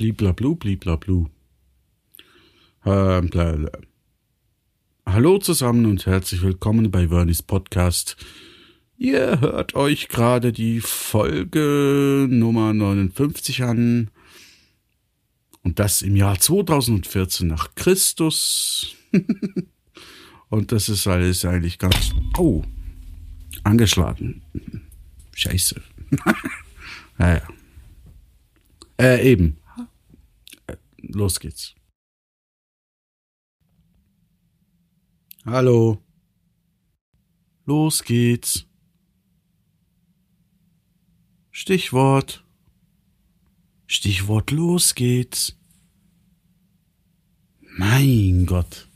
Bliblablu, bliblablu. Ähm. Hallo zusammen und herzlich willkommen bei Vernis Podcast. Ihr hört euch gerade die Folge Nummer 59 an. Und das im Jahr 2014 nach Christus. und das ist alles eigentlich ganz. Oh, angeschlagen. Scheiße. naja. Äh, eben. Los geht's. Hallo. Los geht's. Stichwort. Stichwort los geht's. Mein Gott.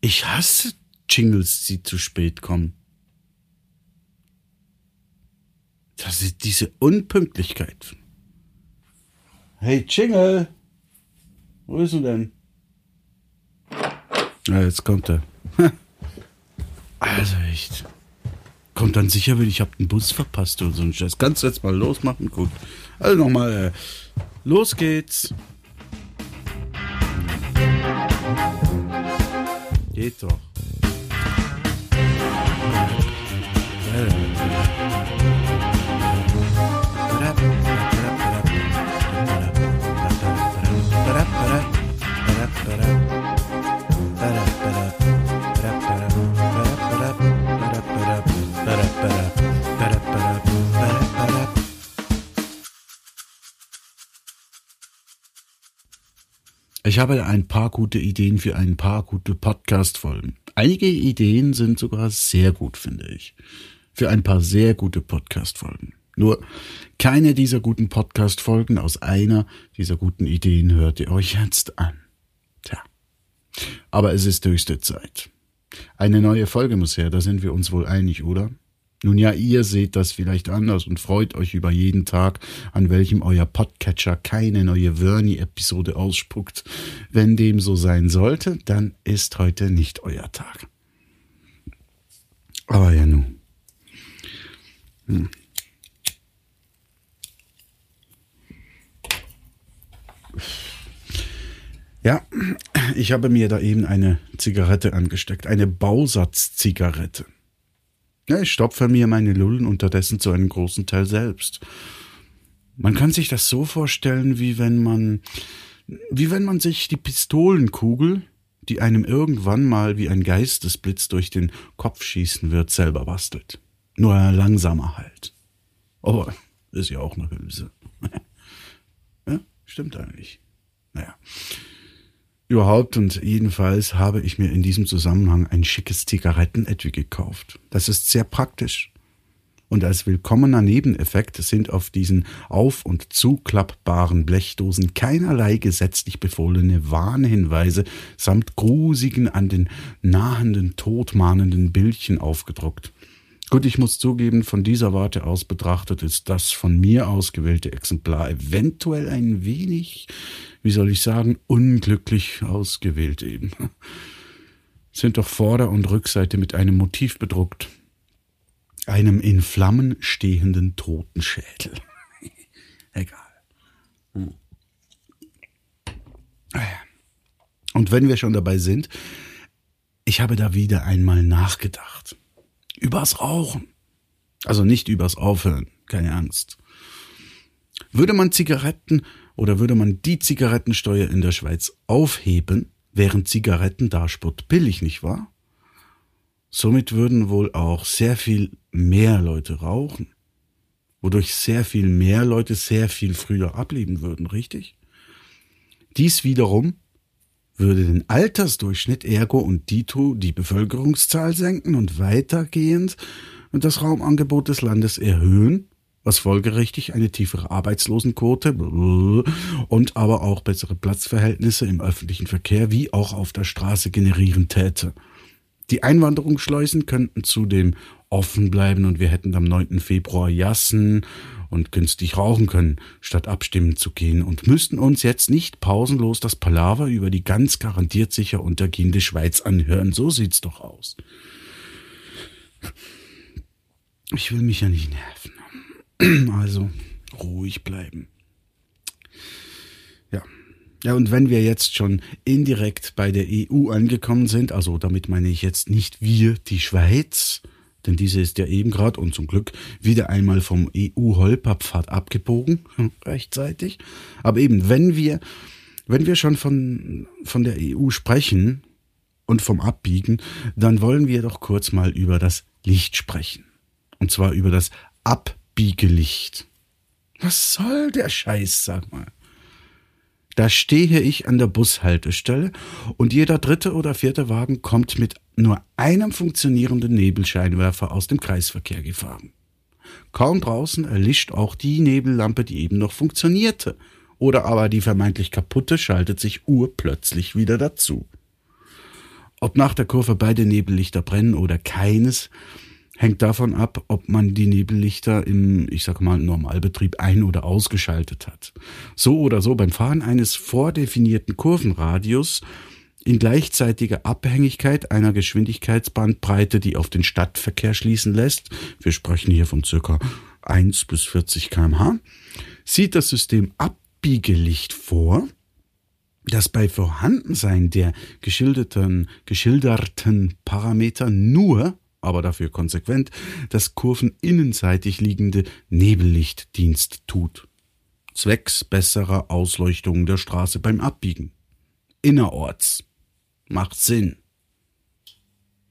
Ich hasse Jingles, die zu spät kommen. Das ist diese Unpünktlichkeit. Hey Jingle, wo ist er denn? Ja, jetzt kommt er. Also echt. Kommt dann sicher, wenn ich hab den Bus verpasst und so ein Scheiß. Kannst du jetzt mal losmachen? Gut. Also nochmal, äh, los geht's. Geht doch. Ich habe ein paar gute Ideen für ein paar gute Podcast-Folgen. Einige Ideen sind sogar sehr gut, finde ich. Für ein paar sehr gute Podcast-Folgen. Nur keine dieser guten Podcast-Folgen aus einer dieser guten Ideen hört ihr euch jetzt an. Aber es ist höchste Zeit. Eine neue Folge muss her, da sind wir uns wohl einig, oder? Nun ja, ihr seht das vielleicht anders und freut euch über jeden Tag, an welchem euer Podcatcher keine neue Vernie-Episode ausspuckt. Wenn dem so sein sollte, dann ist heute nicht euer Tag. Aber ja nun. Hm. Ja, ich habe mir da eben eine Zigarette angesteckt, eine Bausatzzigarette. Ich stopfe mir meine Lullen unterdessen zu einem großen Teil selbst. Man kann sich das so vorstellen, wie wenn man, wie wenn man sich die Pistolenkugel, die einem irgendwann mal wie ein Geistesblitz durch den Kopf schießen wird, selber bastelt. Nur langsamer halt. Aber ist ja auch eine Hülse. ja, stimmt eigentlich. Naja. Überhaupt und jedenfalls habe ich mir in diesem Zusammenhang ein schickes Zigarettenetui gekauft. Das ist sehr praktisch. Und als willkommener Nebeneffekt sind auf diesen auf- und zuklappbaren Blechdosen keinerlei gesetzlich befohlene Warnhinweise samt grusigen, an den nahenden Tod mahnenden Bildchen aufgedruckt. Gut, ich muss zugeben, von dieser Warte aus betrachtet ist das von mir ausgewählte Exemplar eventuell ein wenig, wie soll ich sagen, unglücklich ausgewählt eben. Sind doch Vorder- und Rückseite mit einem Motiv bedruckt. Einem in Flammen stehenden Totenschädel. Egal. Hm. Und wenn wir schon dabei sind, ich habe da wieder einmal nachgedacht übers Rauchen. Also nicht übers Aufhören, keine Angst. Würde man Zigaretten oder würde man die Zigarettensteuer in der Schweiz aufheben, wären Zigaretten da spottbillig, nicht wahr? Somit würden wohl auch sehr viel mehr Leute rauchen, wodurch sehr viel mehr Leute sehr viel früher ableben würden, richtig? Dies wiederum würde den Altersdurchschnitt ergo und dito die Bevölkerungszahl senken und weitergehend das Raumangebot des Landes erhöhen, was folgerichtig eine tiefere Arbeitslosenquote und aber auch bessere Platzverhältnisse im öffentlichen Verkehr wie auch auf der Straße generieren täte. Die Einwanderungsschleusen könnten zudem offen bleiben und wir hätten am 9. Februar Jassen und günstig rauchen können, statt abstimmen zu gehen und müssten uns jetzt nicht pausenlos das Palaver über die ganz garantiert sicher untergehende Schweiz anhören. So sieht's doch aus. Ich will mich ja nicht nerven. Also, Ruhig bleiben. Ja. Ja, und wenn wir jetzt schon indirekt bei der EU angekommen sind, also damit meine ich jetzt nicht wir, die Schweiz, denn diese ist ja eben gerade und zum Glück wieder einmal vom EU-Holperpfad abgebogen, rechtzeitig. Aber eben, wenn wir, wenn wir schon von, von der EU sprechen und vom Abbiegen, dann wollen wir doch kurz mal über das Licht sprechen. Und zwar über das Abbiegelicht. Was soll der Scheiß, sag mal? Da stehe ich an der Bushaltestelle und jeder dritte oder vierte Wagen kommt mit nur einem funktionierenden Nebelscheinwerfer aus dem Kreisverkehr gefahren. Kaum draußen erlischt auch die Nebellampe, die eben noch funktionierte. Oder aber die vermeintlich kaputte schaltet sich urplötzlich wieder dazu. Ob nach der Kurve beide Nebellichter brennen oder keines, hängt davon ab, ob man die Nebellichter im, ich sag mal, Normalbetrieb ein- oder ausgeschaltet hat. So oder so beim Fahren eines vordefinierten Kurvenradius in gleichzeitiger Abhängigkeit einer Geschwindigkeitsbandbreite, die auf den Stadtverkehr schließen lässt, wir sprechen hier von circa 1 bis 40 kmh, sieht das System Abbiegelicht vor, das bei Vorhandensein der geschilderten, geschilderten Parameter nur aber dafür konsequent, das kurveninnenseitig liegende Nebellicht Dienst tut. Zwecks besserer Ausleuchtung der Straße beim Abbiegen. Innerorts. Macht Sinn.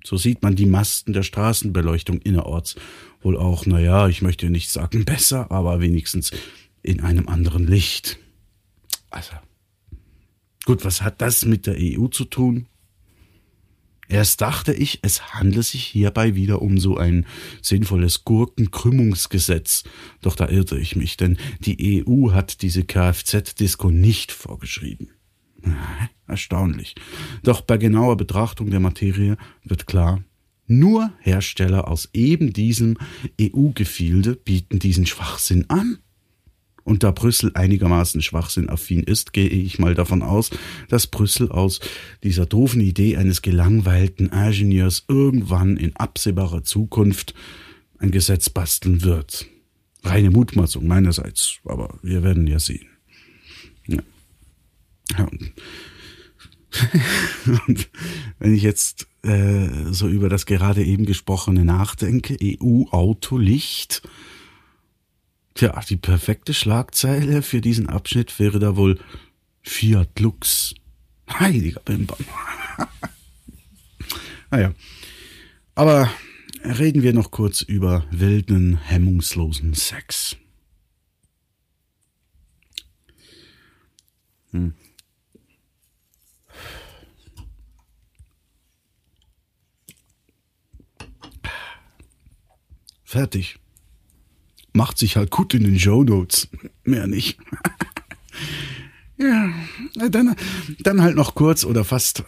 So sieht man die Masten der Straßenbeleuchtung innerorts. Wohl auch, naja, ich möchte nicht sagen besser, aber wenigstens in einem anderen Licht. Also. Gut, was hat das mit der EU zu tun? Erst dachte ich, es handle sich hierbei wieder um so ein sinnvolles Gurkenkrümmungsgesetz. Doch da irrte ich mich, denn die EU hat diese Kfz-Disco nicht vorgeschrieben. Erstaunlich. Doch bei genauer Betrachtung der Materie wird klar, nur Hersteller aus eben diesem EU-Gefilde bieten diesen Schwachsinn an. Und da Brüssel einigermaßen schwachsinnaffin ist, gehe ich mal davon aus, dass Brüssel aus dieser doofen Idee eines gelangweilten Ingenieurs irgendwann in absehbarer Zukunft ein Gesetz basteln wird. Reine Mutmaßung meinerseits, aber wir werden ja sehen. Ja. und, und wenn ich jetzt äh, so über das gerade eben gesprochene nachdenke, EU-Autolicht, Tja, die perfekte Schlagzeile für diesen Abschnitt wäre da wohl Fiat Lux. Heiliger Bimbam. naja. Aber reden wir noch kurz über wilden, hemmungslosen Sex. Hm. Fertig macht sich halt gut in den Show Notes. Mehr nicht. ja, dann, dann halt noch kurz oder fast.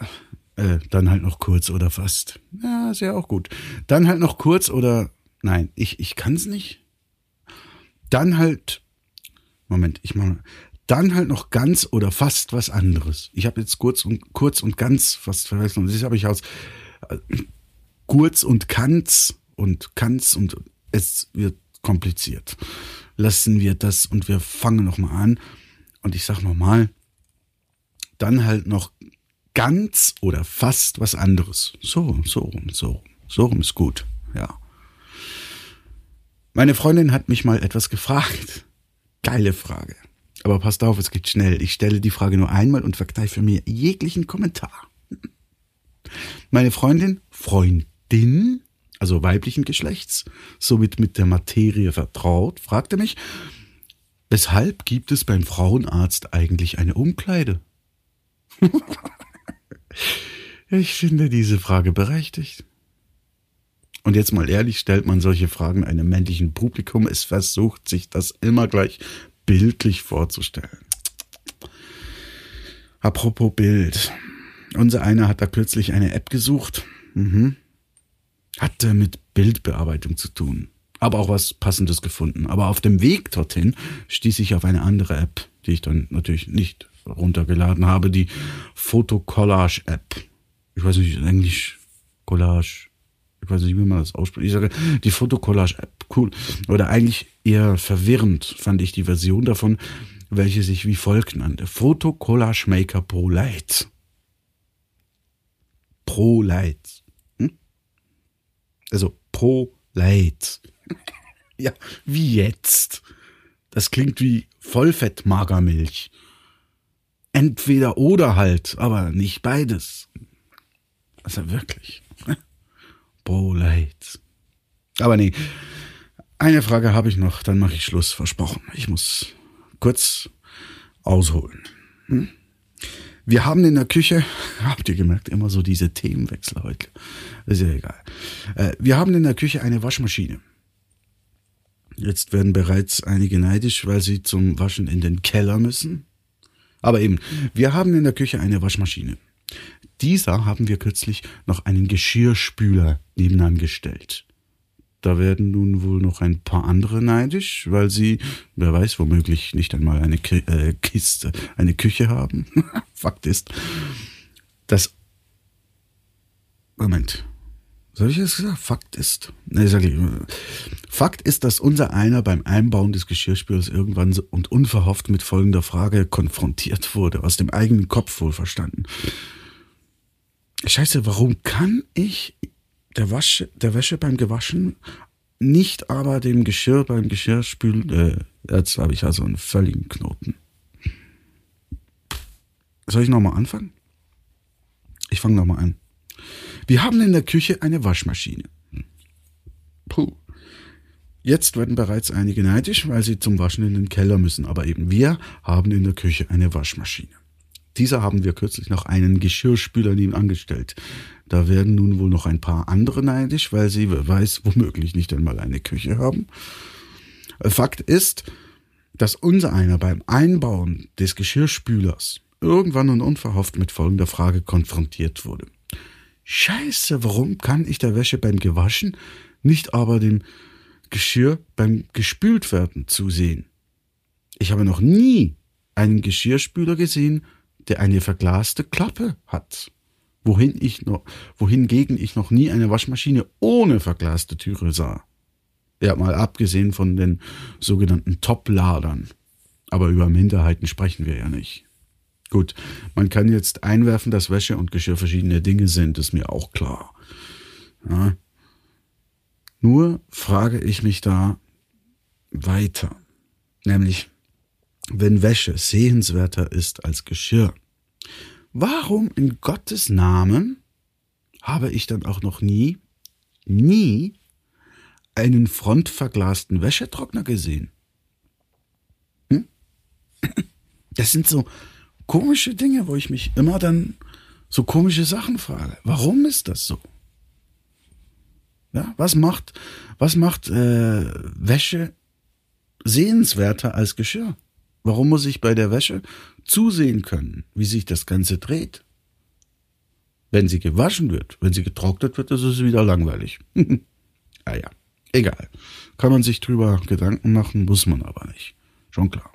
Äh, dann halt noch kurz oder fast. Ja, ist ja auch gut. Dann halt noch kurz oder. Nein, ich, ich kann's nicht. Dann halt. Moment, ich mach. Dann halt noch ganz oder fast was anderes. Ich habe jetzt kurz und kurz und ganz fast verwechselt. Das habe ich aus äh, kurz und kanz und kanz und es wird kompliziert. Lassen wir das und wir fangen nochmal an. Und ich sag nochmal, dann halt noch ganz oder fast was anderes. So, so rum, so rum. So rum ist gut, ja. Meine Freundin hat mich mal etwas gefragt. Geile Frage. Aber passt auf, es geht schnell. Ich stelle die Frage nur einmal und verkneife mir jeglichen Kommentar. Meine Freundin, Freundin, also weiblichen Geschlechts, somit mit der Materie vertraut, fragte mich, weshalb gibt es beim Frauenarzt eigentlich eine Umkleide? ich finde diese Frage berechtigt. Und jetzt mal ehrlich, stellt man solche Fragen einem männlichen Publikum, es versucht sich das immer gleich bildlich vorzustellen. Apropos Bild. Unser einer hat da kürzlich eine App gesucht. Mhm. Hatte mit Bildbearbeitung zu tun. Aber auch was Passendes gefunden. Aber auf dem Weg dorthin stieß ich auf eine andere App, die ich dann natürlich nicht runtergeladen habe, die Fotocollage App. Ich weiß nicht, Englisch, Collage. Ich weiß nicht, wie man das ausspricht. Ich sage, die Fotocollage App, cool. Oder eigentlich Eher verwirrend fand ich die Version davon, welche sich wie folgt nannte. Foto Collage Maker Pro Light. Pro Light. Also Pro Light. ja, wie jetzt? Das klingt wie Vollfettmagermilch. Entweder oder halt, aber nicht beides. Also wirklich. Pro Light. Aber nee. Eine Frage habe ich noch, dann mache ich Schluss, versprochen. Ich muss kurz ausholen. Hm? Wir haben in der Küche, habt ihr gemerkt, immer so diese Themenwechsel heute. Ist ja egal. Äh, wir haben in der Küche eine Waschmaschine. Jetzt werden bereits einige neidisch, weil sie zum Waschen in den Keller müssen. Aber eben, wir haben in der Küche eine Waschmaschine. Dieser haben wir kürzlich noch einen Geschirrspüler nebenan gestellt. Da werden nun wohl noch ein paar andere neidisch, weil sie, wer weiß, womöglich nicht einmal eine Ki äh, Kiste, eine Küche haben. Fakt ist, dass. Moment. Habe ich jetzt gesagt? Fakt ist. Nee, sag ich. Fakt ist, dass unser einer beim Einbauen des Geschirrspülers irgendwann und unverhofft mit folgender Frage konfrontiert wurde, aus dem eigenen Kopf wohl verstanden. Scheiße, warum kann ich der, Wasche, der Wäsche beim Gewaschen, nicht aber dem Geschirr beim Geschirrspülen. Äh, jetzt habe ich also einen völligen Knoten. Soll ich nochmal anfangen? Ich fange nochmal an. Wir haben in der Küche eine Waschmaschine. Puh. Jetzt werden bereits einige neidisch, weil sie zum Waschen in den Keller müssen, aber eben wir haben in der Küche eine Waschmaschine. Dieser haben wir kürzlich noch einen Geschirrspüler neben angestellt. Da werden nun wohl noch ein paar andere neidisch, weil sie, wer weiß, womöglich nicht einmal eine Küche haben. Fakt ist, dass unser einer beim Einbauen des Geschirrspülers irgendwann und unverhofft mit folgender Frage konfrontiert wurde. Scheiße, warum kann ich der Wäsche beim Gewaschen, nicht aber dem Geschirr beim Gespültwerden zusehen? Ich habe noch nie einen Geschirrspüler gesehen, der eine verglaste Klappe hat. Wohin ich noch, wohingegen ich noch nie eine Waschmaschine ohne verglaste Türe sah. Ja, mal abgesehen von den sogenannten Top-Ladern. Aber über Minderheiten sprechen wir ja nicht. Gut, man kann jetzt einwerfen, dass Wäsche und Geschirr verschiedene Dinge sind, ist mir auch klar. Ja. Nur frage ich mich da weiter. Nämlich, wenn Wäsche sehenswerter ist als Geschirr, warum in Gottes Namen habe ich dann auch noch nie, nie einen frontverglasten Wäschetrockner gesehen? Hm? Das sind so komische Dinge, wo ich mich immer dann so komische Sachen frage. Warum ist das so? Ja, was macht, was macht äh, Wäsche sehenswerter als Geschirr? Warum muss ich bei der Wäsche zusehen können, wie sich das Ganze dreht? Wenn sie gewaschen wird, wenn sie getrocknet wird, ist es wieder langweilig. ah ja, egal. Kann man sich drüber Gedanken machen, muss man aber nicht. Schon klar.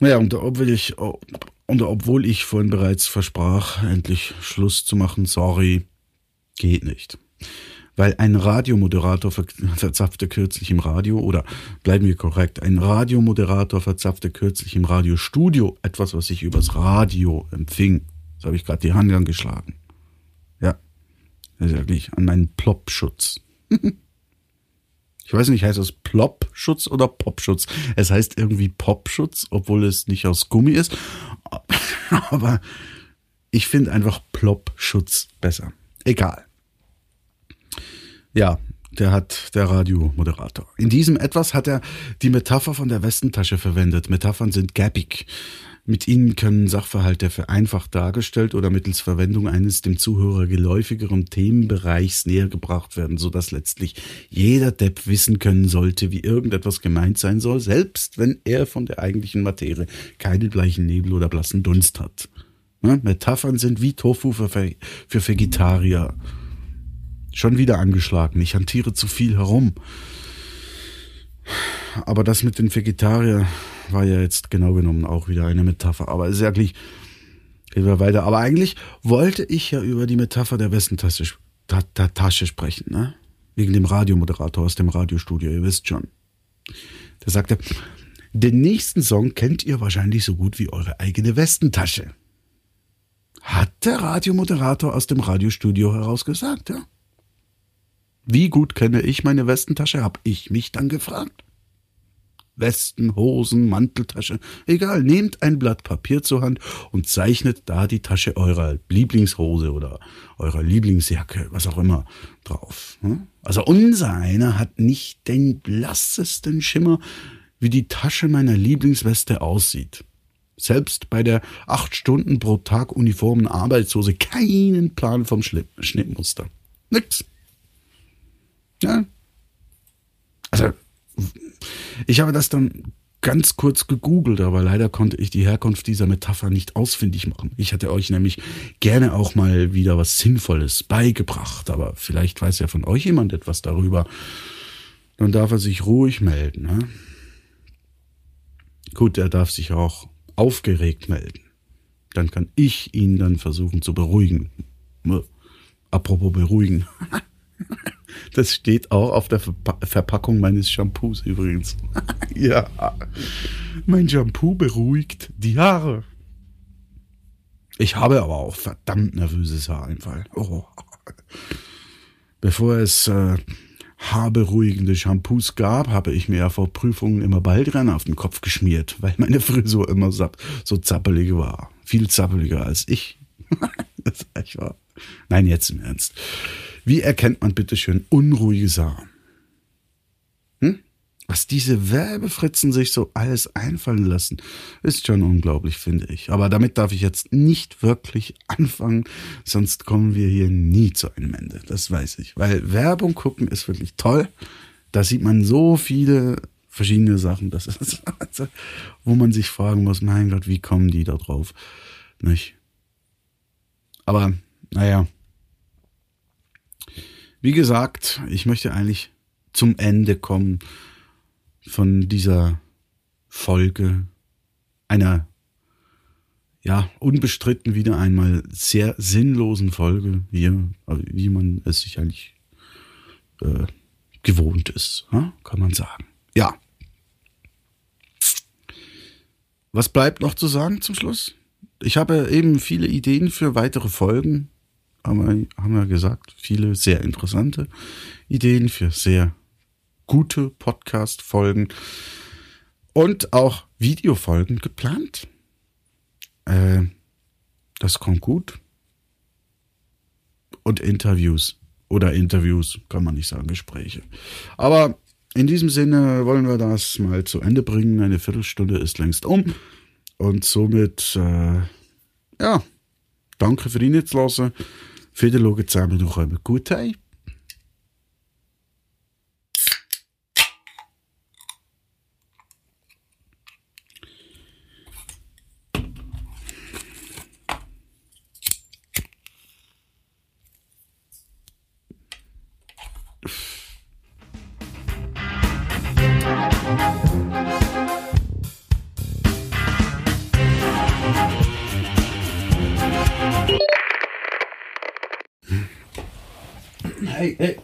Naja, und obwohl ich, und obwohl ich vorhin bereits versprach, endlich Schluss zu machen, sorry, geht nicht weil ein Radiomoderator verzapfte kürzlich im Radio, oder bleiben wir korrekt, ein Radiomoderator verzapfte kürzlich im Radiostudio etwas, was ich übers Radio empfing. So habe ich gerade die Hand angeschlagen. Ja, das ist ja an meinen Plopschutz. ich weiß nicht, heißt das Plopschutz oder Popschutz? Es heißt irgendwie Popschutz, obwohl es nicht aus Gummi ist. Aber ich finde einfach Plopschutz besser. Egal. Ja, der hat der Radiomoderator. In diesem etwas hat er die Metapher von der Westentasche verwendet. Metaphern sind gappig. Mit ihnen können Sachverhalte vereinfacht dargestellt oder mittels Verwendung eines dem Zuhörer geläufigeren Themenbereichs nähergebracht werden, sodass letztlich jeder Depp wissen können sollte, wie irgendetwas gemeint sein soll, selbst wenn er von der eigentlichen Materie keinen bleichen Nebel oder blassen Dunst hat. Metaphern sind wie Tofu für, für Vegetarier. Schon wieder angeschlagen. Ich hantiere zu viel herum. Aber das mit den Vegetarier war ja jetzt genau genommen auch wieder eine Metapher. Aber ist ja gleich. Gehen wir weiter. Aber eigentlich wollte ich ja über die Metapher der Westentasche Tasche sprechen, ne? wegen dem Radiomoderator aus dem Radiostudio, ihr wisst schon. Der sagte, den nächsten Song kennt ihr wahrscheinlich so gut wie eure eigene Westentasche. Hat der Radiomoderator aus dem Radiostudio heraus gesagt, ja? Wie gut kenne ich meine Westentasche, habe ich mich dann gefragt. Westen, Hosen, Manteltasche, egal, nehmt ein Blatt Papier zur Hand und zeichnet da die Tasche eurer Lieblingshose oder eurer Lieblingsjacke, was auch immer, drauf. Hm? Also unser einer hat nicht den blassesten Schimmer, wie die Tasche meiner Lieblingsweste aussieht. Selbst bei der acht Stunden pro Tag uniformen Arbeitshose keinen Plan vom Schnittmuster. Nix. Ja. Also, ich habe das dann ganz kurz gegoogelt, aber leider konnte ich die Herkunft dieser Metapher nicht ausfindig machen. Ich hätte euch nämlich gerne auch mal wieder was Sinnvolles beigebracht, aber vielleicht weiß ja von euch jemand etwas darüber. Dann darf er sich ruhig melden. Ne? Gut, er darf sich auch aufgeregt melden. Dann kann ich ihn dann versuchen zu beruhigen. Apropos beruhigen. Das steht auch auf der Verpa Verpackung meines Shampoos übrigens. ja. Mein Shampoo beruhigt die Haare. Ich habe aber auch verdammt nervöses Haareinfall. Oh. Bevor es äh, haarberuhigende Shampoos gab, habe ich mir ja vor Prüfungen immer Baldrian auf den Kopf geschmiert, weil meine Frisur immer so zappelig war. Viel zappeliger als ich. das ist echt wahr. Nein, jetzt im Ernst. Wie erkennt man bitte schön unruhige Sachen? Hm? Was diese Werbefritzen sich so alles einfallen lassen, ist schon unglaublich, finde ich. Aber damit darf ich jetzt nicht wirklich anfangen, sonst kommen wir hier nie zu einem Ende. Das weiß ich. Weil Werbung gucken ist wirklich toll. Da sieht man so viele verschiedene Sachen, das ist, wo man sich fragen muss, mein Gott, wie kommen die da drauf? Nicht? Aber, naja, wie gesagt, ich möchte eigentlich zum Ende kommen von dieser Folge einer ja, unbestritten wieder einmal sehr sinnlosen Folge, wie, wie man es sich eigentlich äh, gewohnt ist, kann man sagen. Ja. Was bleibt noch zu sagen zum Schluss? Ich habe eben viele Ideen für weitere Folgen haben wir, haben wir gesagt, viele sehr interessante Ideen für sehr gute Podcast-Folgen und auch Videofolgen geplant. Äh, das kommt gut. Und Interviews. Oder Interviews, kann man nicht sagen, Gespräche. Aber in diesem Sinne wollen wir das mal zu Ende bringen. Eine Viertelstunde ist längst um. Und somit, äh, ja, danke für lassen. Wieder schauen zusammen noch einmal gut heim. Hey, hey,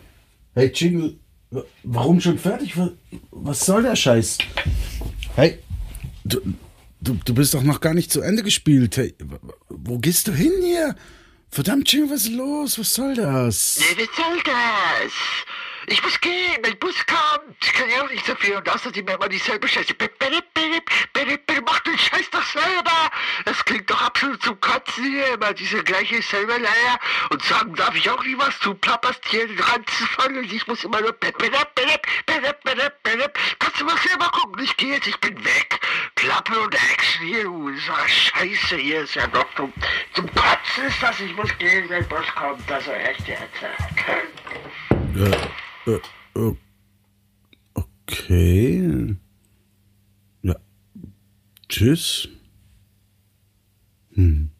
hey, Jingle, warum schon fertig? Was soll der Scheiß? Hey, du, du, du bist doch noch gar nicht zu Ende gespielt. Hey, wo gehst du hin hier? Verdammt, Jingle, was ist los? Was soll das? Nee, was soll das? Ich muss gehen, mein Bus kommt. Ich kann ja auch nicht so viel und außerdem immer dieselbe Scheiße den Scheiß doch selber. Das absolut zum Kotzen hier, immer diese gleiche selbe Leier. Und sagen darf ich auch nie was. Du plapperst hier den Ranzen voll und ich muss immer nur... Kannst du mal selber gucken? Ich gehe jetzt, ich bin weg. Klappe und Action hier, du. Das ist doch scheiße hier. Ist ja doch zum, zum Kotzen ist das. Ich muss gehen, wenn Bus kommt. Also echt jetzt. Ja. Äh, äh, okay. Ja. Tschüss. Hm.